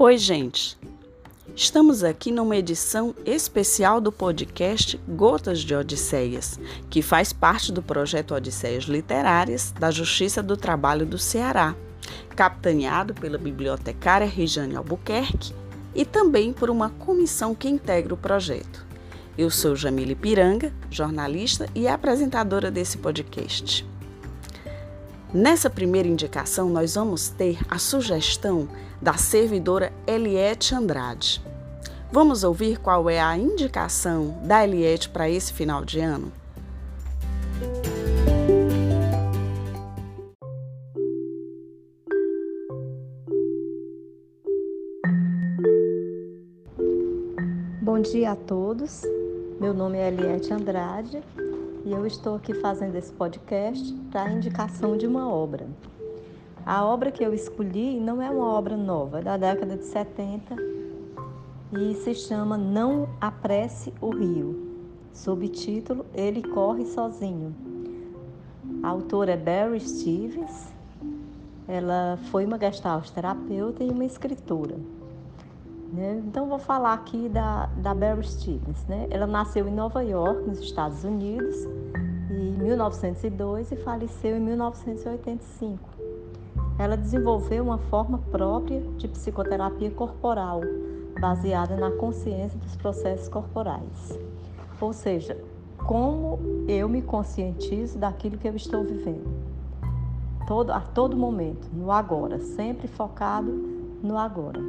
Oi, gente! Estamos aqui numa edição especial do podcast Gotas de Odisseias, que faz parte do projeto Odisseias Literárias da Justiça do Trabalho do Ceará, capitaneado pela bibliotecária Regiane Albuquerque e também por uma comissão que integra o projeto. Eu sou Jamile Piranga, jornalista e apresentadora desse podcast. Nessa primeira indicação, nós vamos ter a sugestão da servidora Eliette Andrade. Vamos ouvir qual é a indicação da Eliette para esse final de ano? Bom dia a todos. Meu nome é Eliette Andrade e eu estou aqui fazendo esse podcast para indicação de uma obra. A obra que eu escolhi não é uma obra nova, é da década de 70 e se chama Não Apresse o Rio, subtítulo Ele Corre Sozinho. A autora é Barry Stevens, ela foi uma gestalt terapeuta e uma escritora. Né? Então, vou falar aqui da, da Barry Stevens. Né? Ela nasceu em Nova York, nos Estados Unidos, 1902 e faleceu em 1985. Ela desenvolveu uma forma própria de psicoterapia corporal, baseada na consciência dos processos corporais. Ou seja, como eu me conscientizo daquilo que eu estou vivendo. Todo, a todo momento, no agora, sempre focado no agora.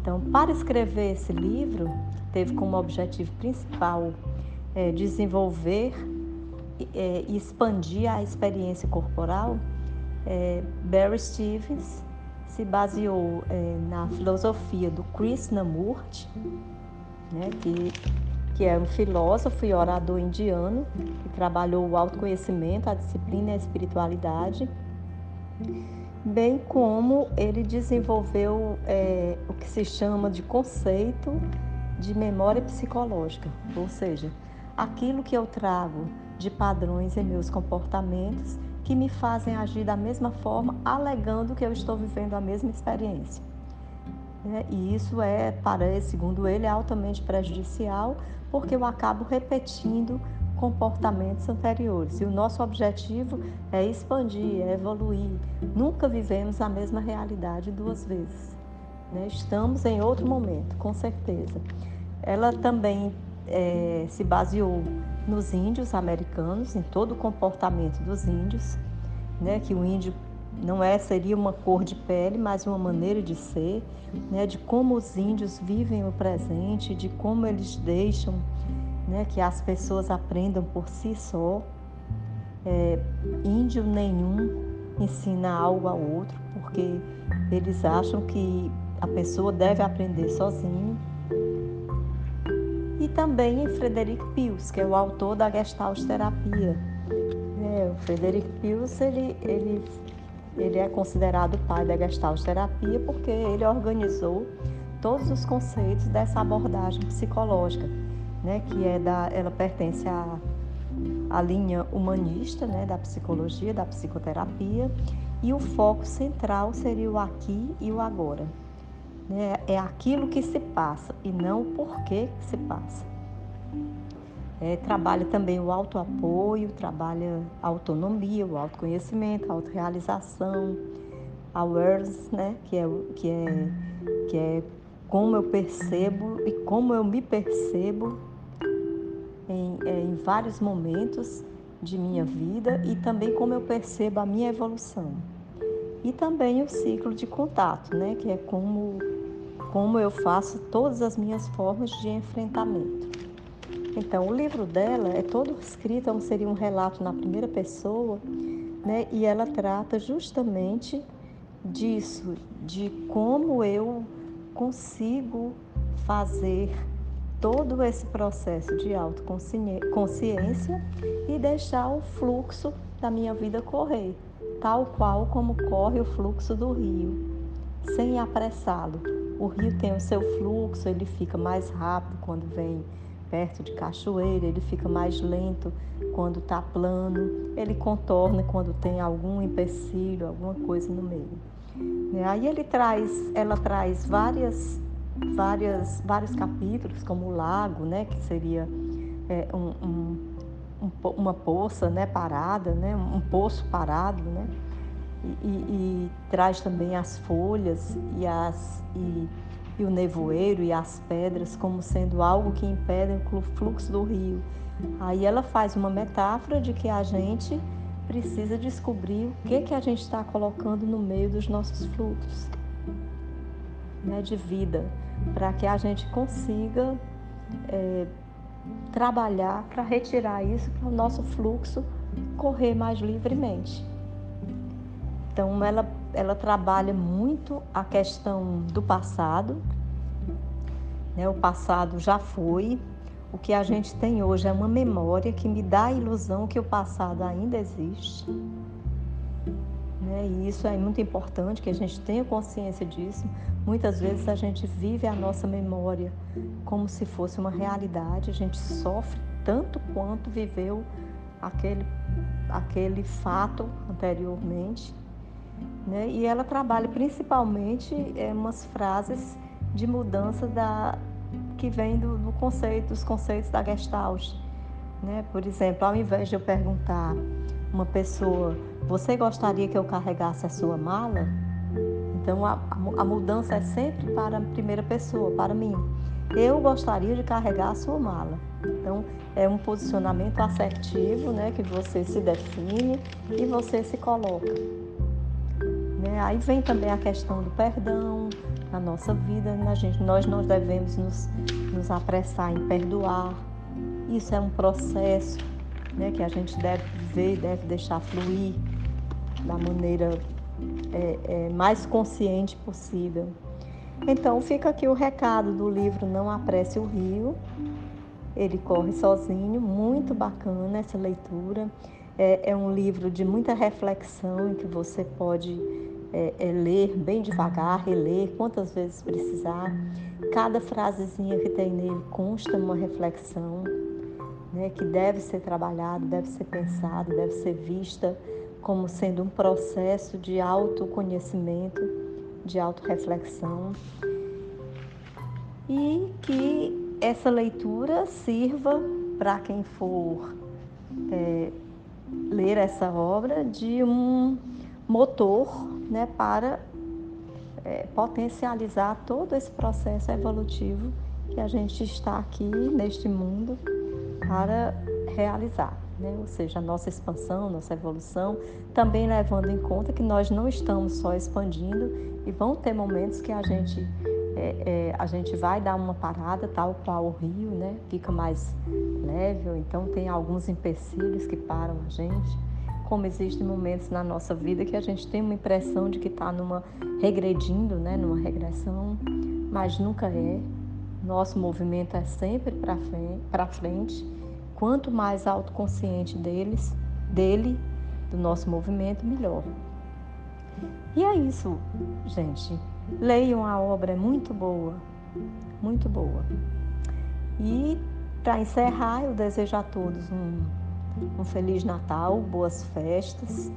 Então, para escrever esse livro, teve como objetivo principal é, desenvolver é, e expandir a experiência corporal. É, Barry Stevens se baseou é, na filosofia do Krishnamurti, né, que, que é um filósofo e orador indiano que trabalhou o autoconhecimento, a disciplina e a espiritualidade bem como ele desenvolveu é, o que se chama de conceito de memória psicológica, ou seja, aquilo que eu trago de padrões em meus comportamentos que me fazem agir da mesma forma, alegando que eu estou vivendo a mesma experiência. É, e isso é, para segundo ele, altamente prejudicial, porque eu acabo repetindo comportamentos anteriores. E o nosso objetivo é expandir, é evoluir. Nunca vivemos a mesma realidade duas vezes. Né? Estamos em outro momento, com certeza. Ela também é, se baseou nos índios americanos, em todo o comportamento dos índios, né? que o índio não é seria uma cor de pele, mas uma maneira de ser, né? de como os índios vivem o presente, de como eles deixam né, que as pessoas aprendam por si só. É, índio nenhum ensina algo ao outro, porque eles acham que a pessoa deve aprender sozinho. E também em Frederic Pius, que é o autor da Gestalt Terapia. É, o Frederic Pius ele, ele, ele é considerado o pai da Gestalt Terapia porque ele organizou todos os conceitos dessa abordagem psicológica né, que é da, ela pertence à, à linha humanista, né, da psicologia, da psicoterapia, e o foco central seria o aqui e o agora. Né? É aquilo que se passa e não o porquê que se passa. É, trabalha também o autoapoio, trabalha a autonomia, o autoconhecimento, a autorrealização, awareness, né? que, é, que, é, que é como eu percebo e como eu me percebo em, é, em vários momentos de minha vida e também como eu percebo a minha evolução. E também o ciclo de contato, né, que é como, como eu faço todas as minhas formas de enfrentamento. Então, o livro dela é todo escrito, seria um relato na primeira pessoa, né, e ela trata justamente disso, de como eu consigo fazer todo esse processo de autoconsciência e deixar o fluxo da minha vida correr, tal qual como corre o fluxo do rio, sem apressá-lo. O rio tem o seu fluxo, ele fica mais rápido quando vem perto de cachoeira, ele fica mais lento quando está plano, ele contorna quando tem algum empecilho, alguma coisa no meio. Né? Aí ele traz, ela traz várias, várias, vários capítulos, como o lago, né, que seria é, um, um, um, uma poça né, parada, né, um poço parado, né, e, e, e traz também as folhas e, as, e, e o nevoeiro e as pedras como sendo algo que impedem o fluxo do rio. Aí ela faz uma metáfora de que a gente precisa descobrir o que, que a gente está colocando no meio dos nossos fluxos né, de vida, para que a gente consiga é, trabalhar para retirar isso para o nosso fluxo correr mais livremente. Então, ela, ela trabalha muito a questão do passado. Né? O passado já foi. O que a gente tem hoje é uma memória que me dá a ilusão que o passado ainda existe. Né? E isso é muito importante que a gente tenha consciência disso. Muitas vezes a gente vive a nossa memória como se fosse uma realidade, a gente sofre tanto quanto viveu aquele, aquele fato anteriormente. Né? E ela trabalha principalmente é, umas frases de mudança da, que vem do, do conceito, dos conceitos da Gestalt. Né? Por exemplo, ao invés de eu perguntar uma pessoa, você gostaria que eu carregasse a sua mala? Então a, a mudança é sempre para a primeira pessoa, para mim. Eu gostaria de carregar a sua mala. Então é um posicionamento assertivo, né, que você se define e você se coloca. Né? Aí vem também a questão do perdão na nossa vida. Né, gente? Nós não devemos nos, nos apressar em perdoar. Isso é um processo né, que a gente deve viver, deve deixar fluir da maneira é, é, mais consciente possível. Então fica aqui o recado do livro Não Apresse o Rio. Ele corre sozinho, muito bacana essa leitura. É, é um livro de muita reflexão em que você pode é, é, ler bem devagar, reler quantas vezes precisar. Cada frasezinha que tem nele consta uma reflexão né, que deve ser trabalhada, deve ser pensada, deve ser vista como sendo um processo de autoconhecimento, de autorreflexão. E que essa leitura sirva para quem for é, ler essa obra de um motor né, para é, potencializar todo esse processo evolutivo que a gente está aqui neste mundo para realizar. Né? Ou seja, a nossa expansão, nossa evolução, também levando em conta que nós não estamos só expandindo e vão ter momentos que a gente, é, é, a gente vai dar uma parada, tal qual o rio, né? fica mais leve, ou então tem alguns empecilhos que param a gente como existem momentos na nossa vida que a gente tem uma impressão de que está numa regredindo, né, numa regressão, mas nunca é. Nosso movimento é sempre para frente. Quanto mais autoconsciente deles, dele, do nosso movimento, melhor. E é isso, gente. Leiam a obra, é muito boa, muito boa. E para encerrar, eu desejo a todos um um Feliz Natal, boas festas.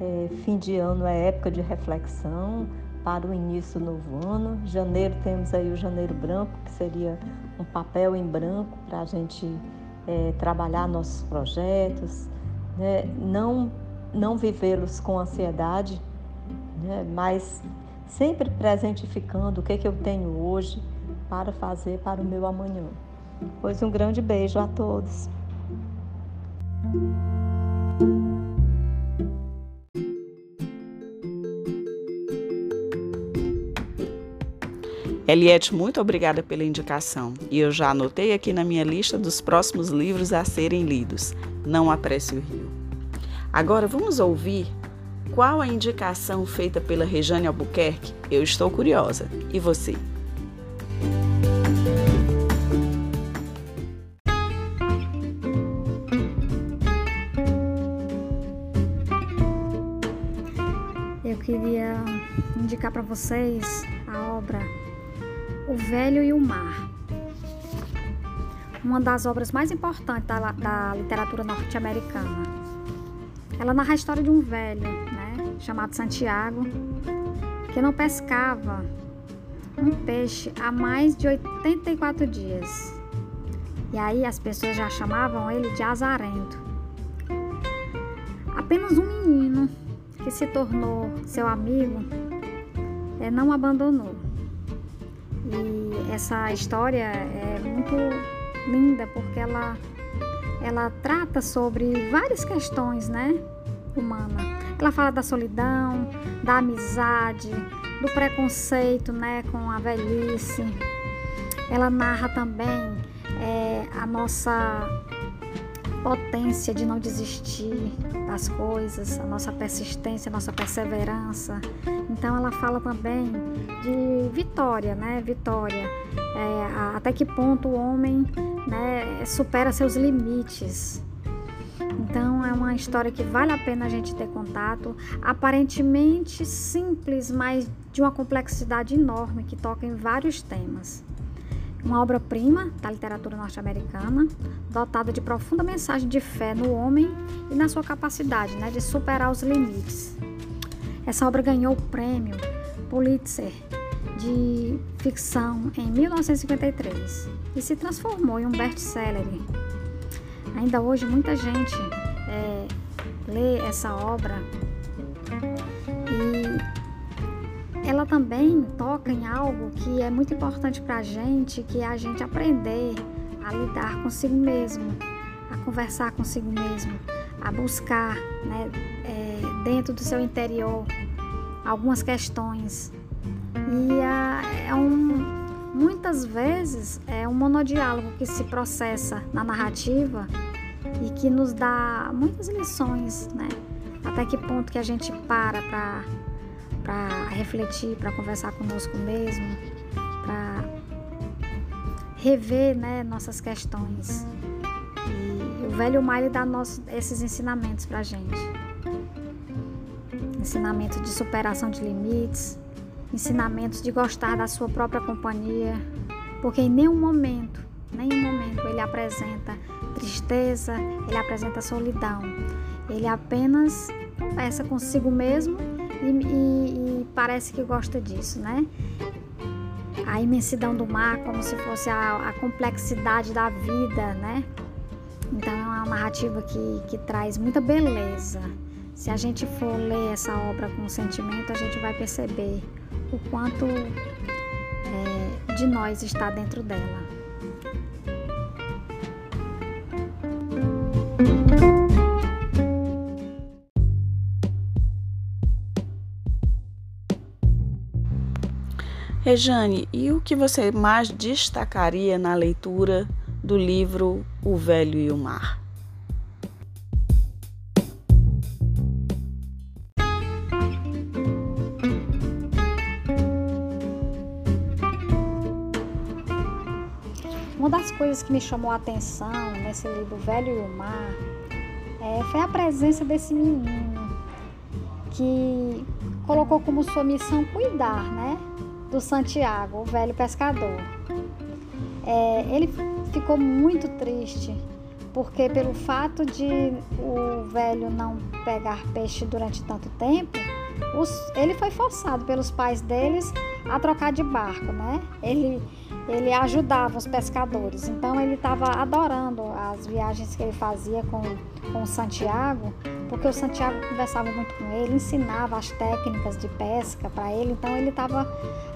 É, fim de ano é época de reflexão para o início do novo ano. Janeiro temos aí o Janeiro Branco, que seria um papel em branco para a gente é, trabalhar nossos projetos, né? não, não vivê-los com ansiedade, né? mas sempre presentificando o que, é que eu tenho hoje para fazer para o meu amanhã. Pois um grande beijo a todos. Eliette, muito obrigada pela indicação. E eu já anotei aqui na minha lista dos próximos livros a serem lidos. Não apresse o rio. Agora vamos ouvir qual a indicação feita pela Rejane Albuquerque? Eu estou curiosa. E você? queria indicar para vocês a obra O Velho e o Mar. Uma das obras mais importantes da, da literatura norte-americana. Ela narra a história de um velho, né, chamado Santiago, que não pescava um peixe há mais de 84 dias. E aí as pessoas já chamavam ele de azarento. Apenas um menino que se tornou seu amigo é, não abandonou. E essa história é muito linda porque ela, ela trata sobre várias questões, né? Humana. Ela fala da solidão, da amizade, do preconceito, né? Com a velhice. Ela narra também é, a nossa potência de não desistir das coisas, a nossa persistência, a nossa perseverança. Então ela fala também de vitória, né? Vitória. É, até que ponto o homem né, supera seus limites. Então é uma história que vale a pena a gente ter contato. Aparentemente simples, mas de uma complexidade enorme que toca em vários temas uma obra-prima da literatura norte-americana, dotada de profunda mensagem de fé no homem e na sua capacidade né, de superar os limites. Essa obra ganhou o prêmio Pulitzer de ficção em 1953 e se transformou em um best-seller. Ainda hoje, muita gente é, lê essa obra ela também toca em algo que é muito importante para a gente, que é a gente aprender a lidar consigo mesmo, a conversar consigo mesmo, a buscar né, é, dentro do seu interior algumas questões. E a, é um, muitas vezes é um monodiálogo que se processa na narrativa e que nos dá muitas lições, né? Até que ponto que a gente para para para refletir, para conversar conosco mesmo, para rever né, nossas questões. E o velho Miley dá nossos, esses ensinamentos para a gente. Ensinamento de superação de limites, ensinamentos de gostar da sua própria companhia, porque em nenhum momento, nenhum momento ele apresenta tristeza, ele apresenta solidão. Ele apenas conversa consigo mesmo e, e, e parece que gosta disso, né? A imensidão do mar, como se fosse a, a complexidade da vida, né? Então é uma narrativa que, que traz muita beleza. Se a gente for ler essa obra com sentimento, a gente vai perceber o quanto é, de nós está dentro dela. Rejane, e o que você mais destacaria na leitura do livro O Velho e o Mar? Uma das coisas que me chamou a atenção nesse livro Velho e o Mar é, foi a presença desse menino que colocou como sua missão cuidar, né? Do Santiago, o velho pescador. É, ele ficou muito triste porque pelo fato de o velho não pegar peixe durante tanto tempo, os, ele foi forçado pelos pais deles a trocar de barco, né? Ele, ele ajudava os pescadores, então ele estava adorando as viagens que ele fazia com, com o Santiago, porque o Santiago conversava muito com ele, ensinava as técnicas de pesca para ele, então ele estava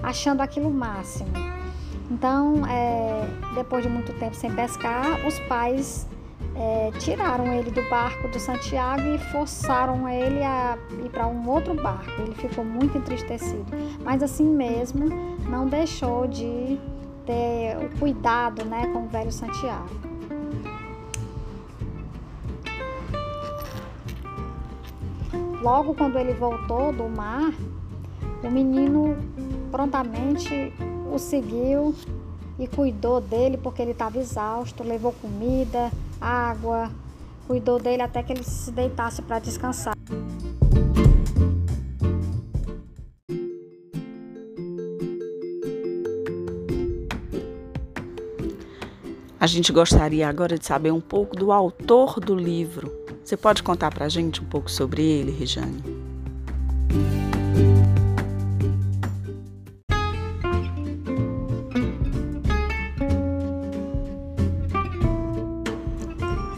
achando aquilo máximo. Então, é, depois de muito tempo sem pescar, os pais é, tiraram ele do barco do Santiago e forçaram ele a ir para um outro barco. Ele ficou muito entristecido, mas assim mesmo não deixou de ter o cuidado né, com o velho Santiago. Logo quando ele voltou do mar, o menino prontamente o seguiu e cuidou dele porque ele estava exausto, levou comida, água, cuidou dele até que ele se deitasse para descansar. gente gostaria agora de saber um pouco do autor do livro. Você pode contar para a gente um pouco sobre ele, Rejane?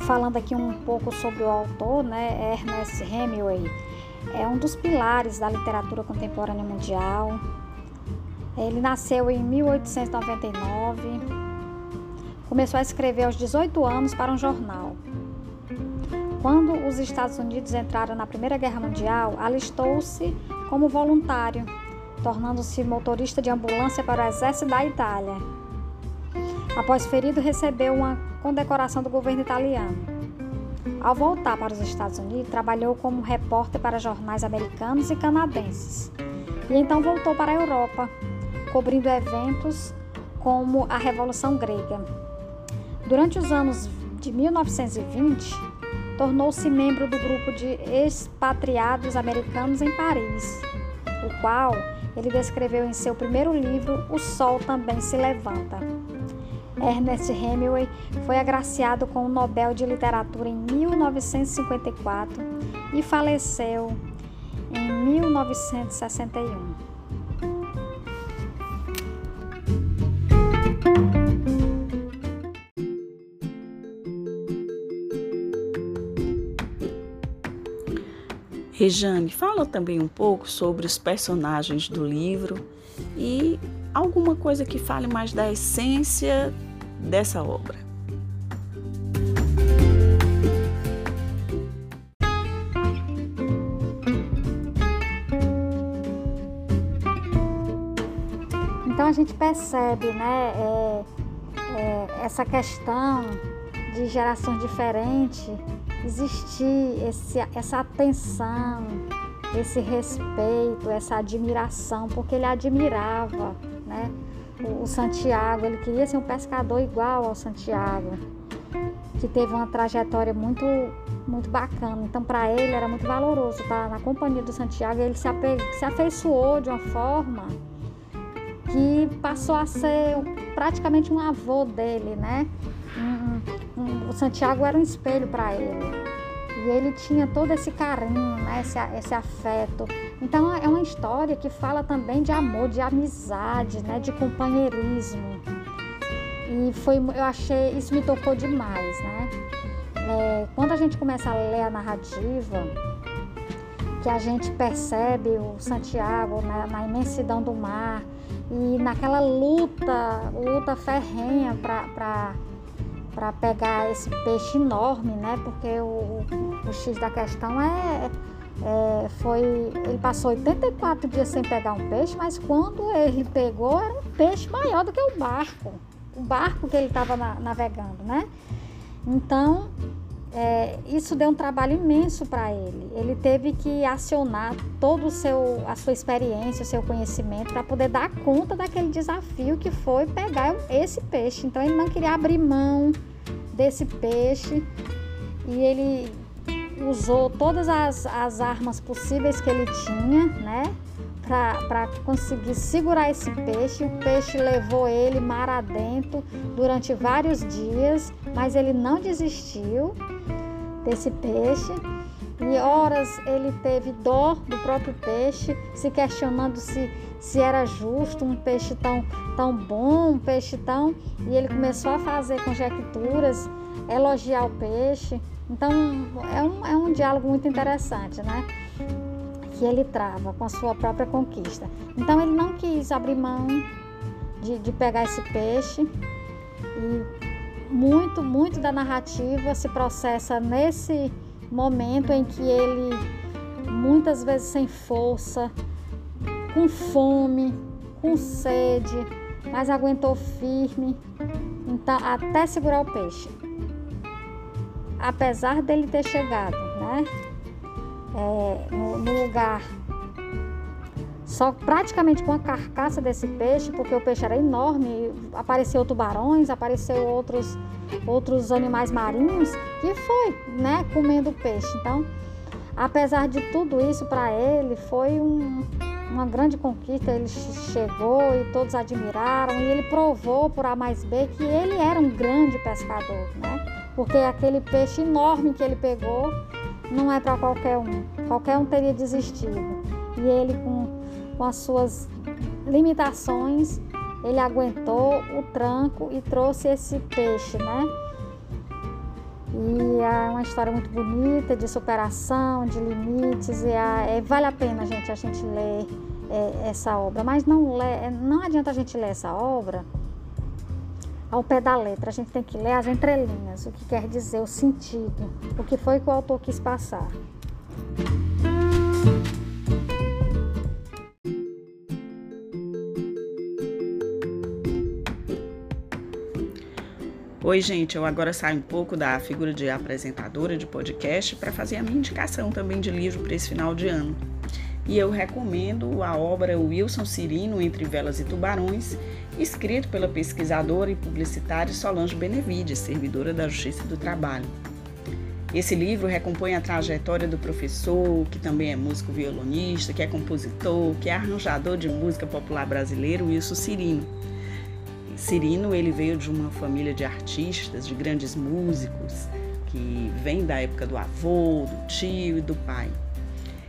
Falando aqui um pouco sobre o autor, né, Ernest Hemingway, é um dos pilares da literatura contemporânea mundial. Ele nasceu em 1899 Começou a escrever aos 18 anos para um jornal. Quando os Estados Unidos entraram na Primeira Guerra Mundial, alistou-se como voluntário, tornando-se motorista de ambulância para o exército da Itália. Após ferido, recebeu uma condecoração do governo italiano. Ao voltar para os Estados Unidos, trabalhou como repórter para jornais americanos e canadenses. E então voltou para a Europa, cobrindo eventos como a Revolução Grega. Durante os anos de 1920, tornou-se membro do grupo de expatriados americanos em Paris, o qual ele descreveu em seu primeiro livro O Sol Também Se Levanta. Ernest Hemingway foi agraciado com o Nobel de Literatura em 1954 e faleceu em 1961. Rejane, fala também um pouco sobre os personagens do livro e alguma coisa que fale mais da essência dessa obra. Então a gente percebe, né, é, é, essa questão de gerações diferentes, existir esse, essa atenção, esse respeito, essa admiração, porque ele admirava, né? o Santiago, ele queria ser um pescador igual ao Santiago, que teve uma trajetória muito muito bacana. Então, para ele era muito valoroso estar na companhia do Santiago. Ele se, ape... se afeiçoou de uma forma que passou a ser praticamente um avô dele, né? O Santiago era um espelho para ele. E ele tinha todo esse carinho, né? esse, esse afeto. Então é uma história que fala também de amor, de amizade, né? de companheirismo. E foi, eu achei, isso me tocou demais, né? É, quando a gente começa a ler a narrativa, que a gente percebe o Santiago né, na imensidão do mar e naquela luta, luta ferrenha para para pegar esse peixe enorme, né? Porque o, o X da questão é, é, foi ele passou 84 dias sem pegar um peixe, mas quando ele pegou era um peixe maior do que o barco, o barco que ele estava na, navegando, né? Então é, isso deu um trabalho imenso para ele. Ele teve que acionar todo o seu, a sua experiência, o seu conhecimento para poder dar conta daquele desafio que foi pegar esse peixe. Então ele não queria abrir mão desse peixe e ele usou todas as, as armas possíveis que ele tinha, né? Para conseguir segurar esse peixe. O peixe levou ele mar adentro durante vários dias, mas ele não desistiu desse peixe. E horas ele teve dó do próprio peixe, se questionando se, se era justo um peixe tão, tão bom, um peixe tão. E ele começou a fazer conjecturas, elogiar o peixe. Então é um, é um diálogo muito interessante, né? Que ele trava com a sua própria conquista. Então ele não quis abrir mão de, de pegar esse peixe e muito, muito da narrativa se processa nesse momento em que ele, muitas vezes sem força, com fome, com sede, mas aguentou firme então, até segurar o peixe. Apesar dele ter chegado né, é, no, no lugar só praticamente com a carcaça desse peixe, porque o peixe era enorme, apareceu tubarões, apareceu outros outros animais marinhos que foi, né, comendo peixe. Então, apesar de tudo isso para ele foi um, uma grande conquista, ele chegou e todos admiraram e ele provou por A mais B que ele era um grande pescador, né? Porque aquele peixe enorme que ele pegou não é para qualquer um. Qualquer um teria desistido. E ele com com as suas limitações, ele aguentou o tranco e trouxe esse peixe, né? E é uma história muito bonita de superação, de limites. E é, é, vale a pena, gente, a gente ler é, essa obra. Mas não, lê, não adianta a gente ler essa obra ao pé da letra. A gente tem que ler as entrelinhas, o que quer dizer, o sentido, o que foi que o autor quis passar. Oi, gente, eu agora saio um pouco da figura de apresentadora de podcast para fazer a minha indicação também de livro para esse final de ano. E eu recomendo a obra Wilson Cirino Entre Velas e Tubarões, escrito pela pesquisadora e publicitária Solange Benevides, servidora da Justiça do Trabalho. Esse livro recompõe a trajetória do professor, que também é músico violonista, que é compositor, que é arranjador de música popular brasileiro, Wilson Cirino Cirino ele veio de uma família de artistas, de grandes músicos, que vem da época do avô, do tio e do pai.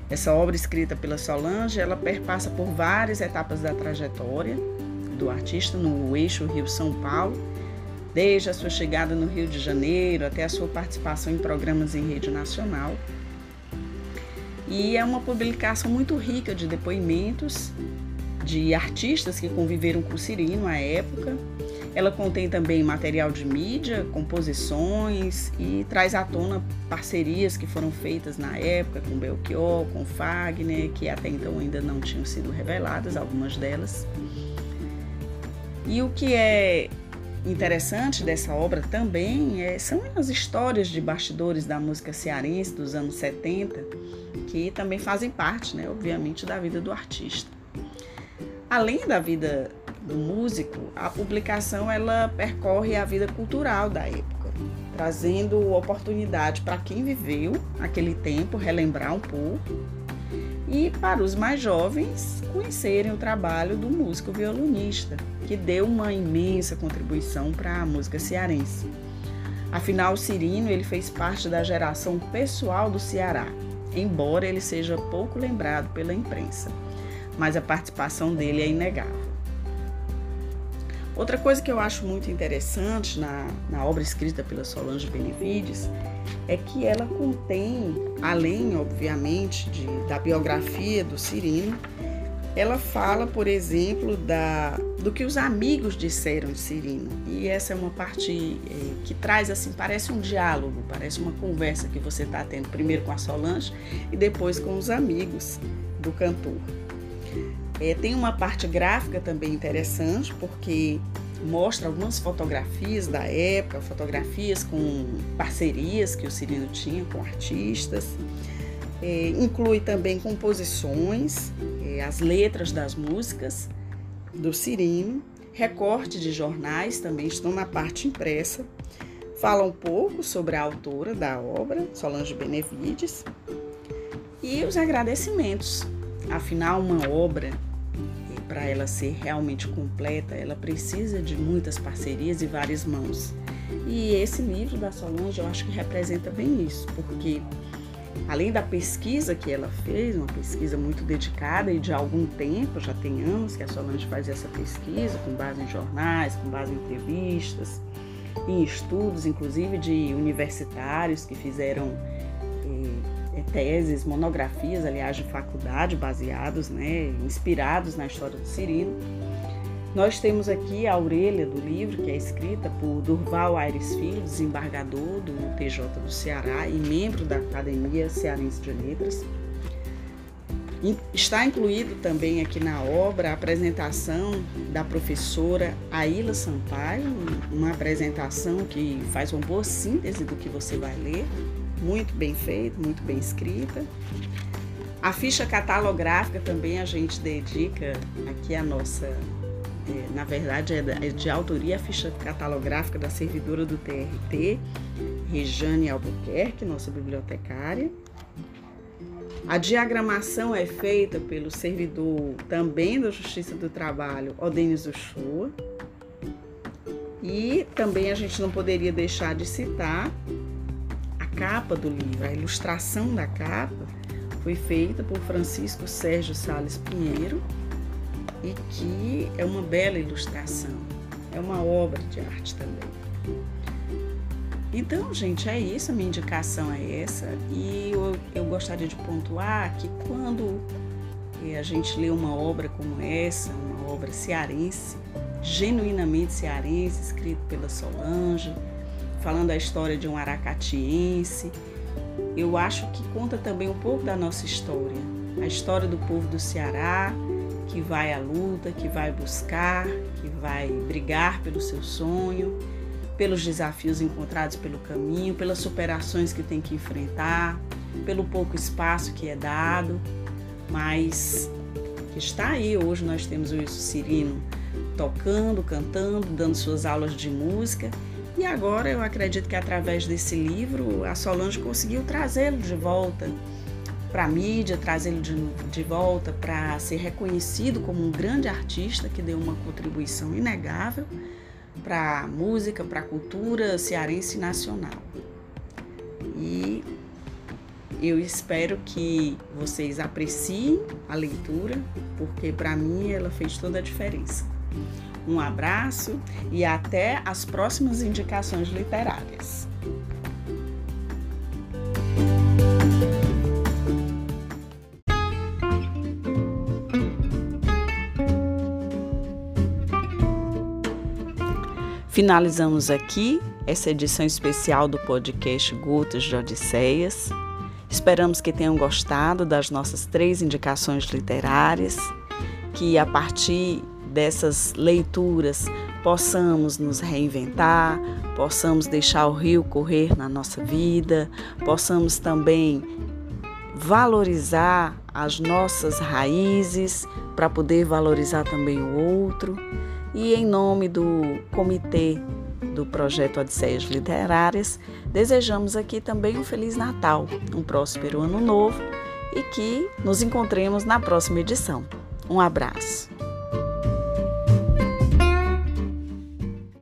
Essa obra escrita pela Solange, ela perpassa por várias etapas da trajetória do artista no eixo Rio-São Paulo, desde a sua chegada no Rio de Janeiro até a sua participação em programas em rede nacional. E é uma publicação muito rica de depoimentos de artistas que conviveram com Cirino à época. Ela contém também material de mídia, composições e traz à tona parcerias que foram feitas na época com Belchior, com Fagner, que até então ainda não tinham sido reveladas, algumas delas. E o que é interessante dessa obra também é, são as histórias de bastidores da música cearense dos anos 70, que também fazem parte, né, obviamente, da vida do artista. Além da vida do músico, a publicação ela percorre a vida cultural da época, trazendo oportunidade para quem viveu aquele tempo relembrar um pouco e para os mais jovens conhecerem o trabalho do músico violonista, que deu uma imensa contribuição para a música cearense. Afinal, Cirino ele fez parte da geração pessoal do Ceará, embora ele seja pouco lembrado pela imprensa mas a participação dele é inegável. Outra coisa que eu acho muito interessante na, na obra escrita pela Solange Benevides é que ela contém, além, obviamente, de, da biografia do Cirino, ela fala, por exemplo, da, do que os amigos disseram de Cirino. E essa é uma parte é, que traz, assim, parece um diálogo, parece uma conversa que você está tendo primeiro com a Solange e depois com os amigos do cantor. É, tem uma parte gráfica também interessante, porque mostra algumas fotografias da época, fotografias com parcerias que o Cirino tinha com artistas. É, inclui também composições, é, as letras das músicas do Cirino, recorte de jornais também estão na parte impressa. Fala um pouco sobre a autora da obra, Solange Benevides, e os agradecimentos. Afinal, uma obra para ela ser realmente completa, ela precisa de muitas parcerias e várias mãos. E esse livro da Solange eu acho que representa bem isso, porque além da pesquisa que ela fez, uma pesquisa muito dedicada e de algum tempo, já tem anos que a Solange faz essa pesquisa, com base em jornais, com base em entrevistas, em estudos, inclusive de universitários que fizeram teses, monografias, aliás, de faculdade, baseados, né, inspirados na história do Cirino. Nós temos aqui a orelha do livro, que é escrita por Durval Aires Filho, desembargador do TJ do Ceará e membro da Academia Cearense de Letras. Está incluído também aqui na obra a apresentação da professora Aila Sampaio, uma apresentação que faz uma boa síntese do que você vai ler muito bem feita, muito bem escrita. A ficha catalográfica também a gente dedica aqui a nossa, é, na verdade é de autoria a ficha catalográfica da servidora do TRT, Rejane Albuquerque, nossa bibliotecária. A diagramação é feita pelo servidor também da Justiça do Trabalho, Odenis Uchoa. E também a gente não poderia deixar de citar capa do livro, a ilustração da capa, foi feita por Francisco Sérgio Sales Pinheiro e que é uma bela ilustração, é uma obra de arte também. Então, gente, é isso, a minha indicação é essa. E eu, eu gostaria de pontuar que quando eh, a gente lê uma obra como essa, uma obra cearense, genuinamente cearense, escrita pela Solange, falando a história de um aracatiense, eu acho que conta também um pouco da nossa história, a história do povo do Ceará, que vai à luta, que vai buscar, que vai brigar pelo seu sonho pelos desafios encontrados pelo caminho, pelas superações que tem que enfrentar, pelo pouco espaço que é dado, mas que está aí. Hoje nós temos o Wilson Cirino tocando, cantando, dando suas aulas de música. E agora eu acredito que através desse livro a Solange conseguiu trazê-lo de volta para a mídia, trazê-lo de, de volta para ser reconhecido como um grande artista que deu uma contribuição inegável para a música, para a cultura cearense nacional. E eu espero que vocês apreciem a leitura, porque para mim ela fez toda a diferença. Um abraço e até as próximas indicações literárias. Finalizamos aqui essa edição especial do podcast Gotas de Odisseias. Esperamos que tenham gostado das nossas três indicações literárias, que a partir dessas leituras possamos nos reinventar, possamos deixar o rio correr na nossa vida, possamos também valorizar as nossas raízes para poder valorizar também o outro e em nome do comitê do projeto Odisseias Literárias, desejamos aqui também um Feliz Natal, um próspero Ano Novo e que nos encontremos na próxima edição. Um abraço.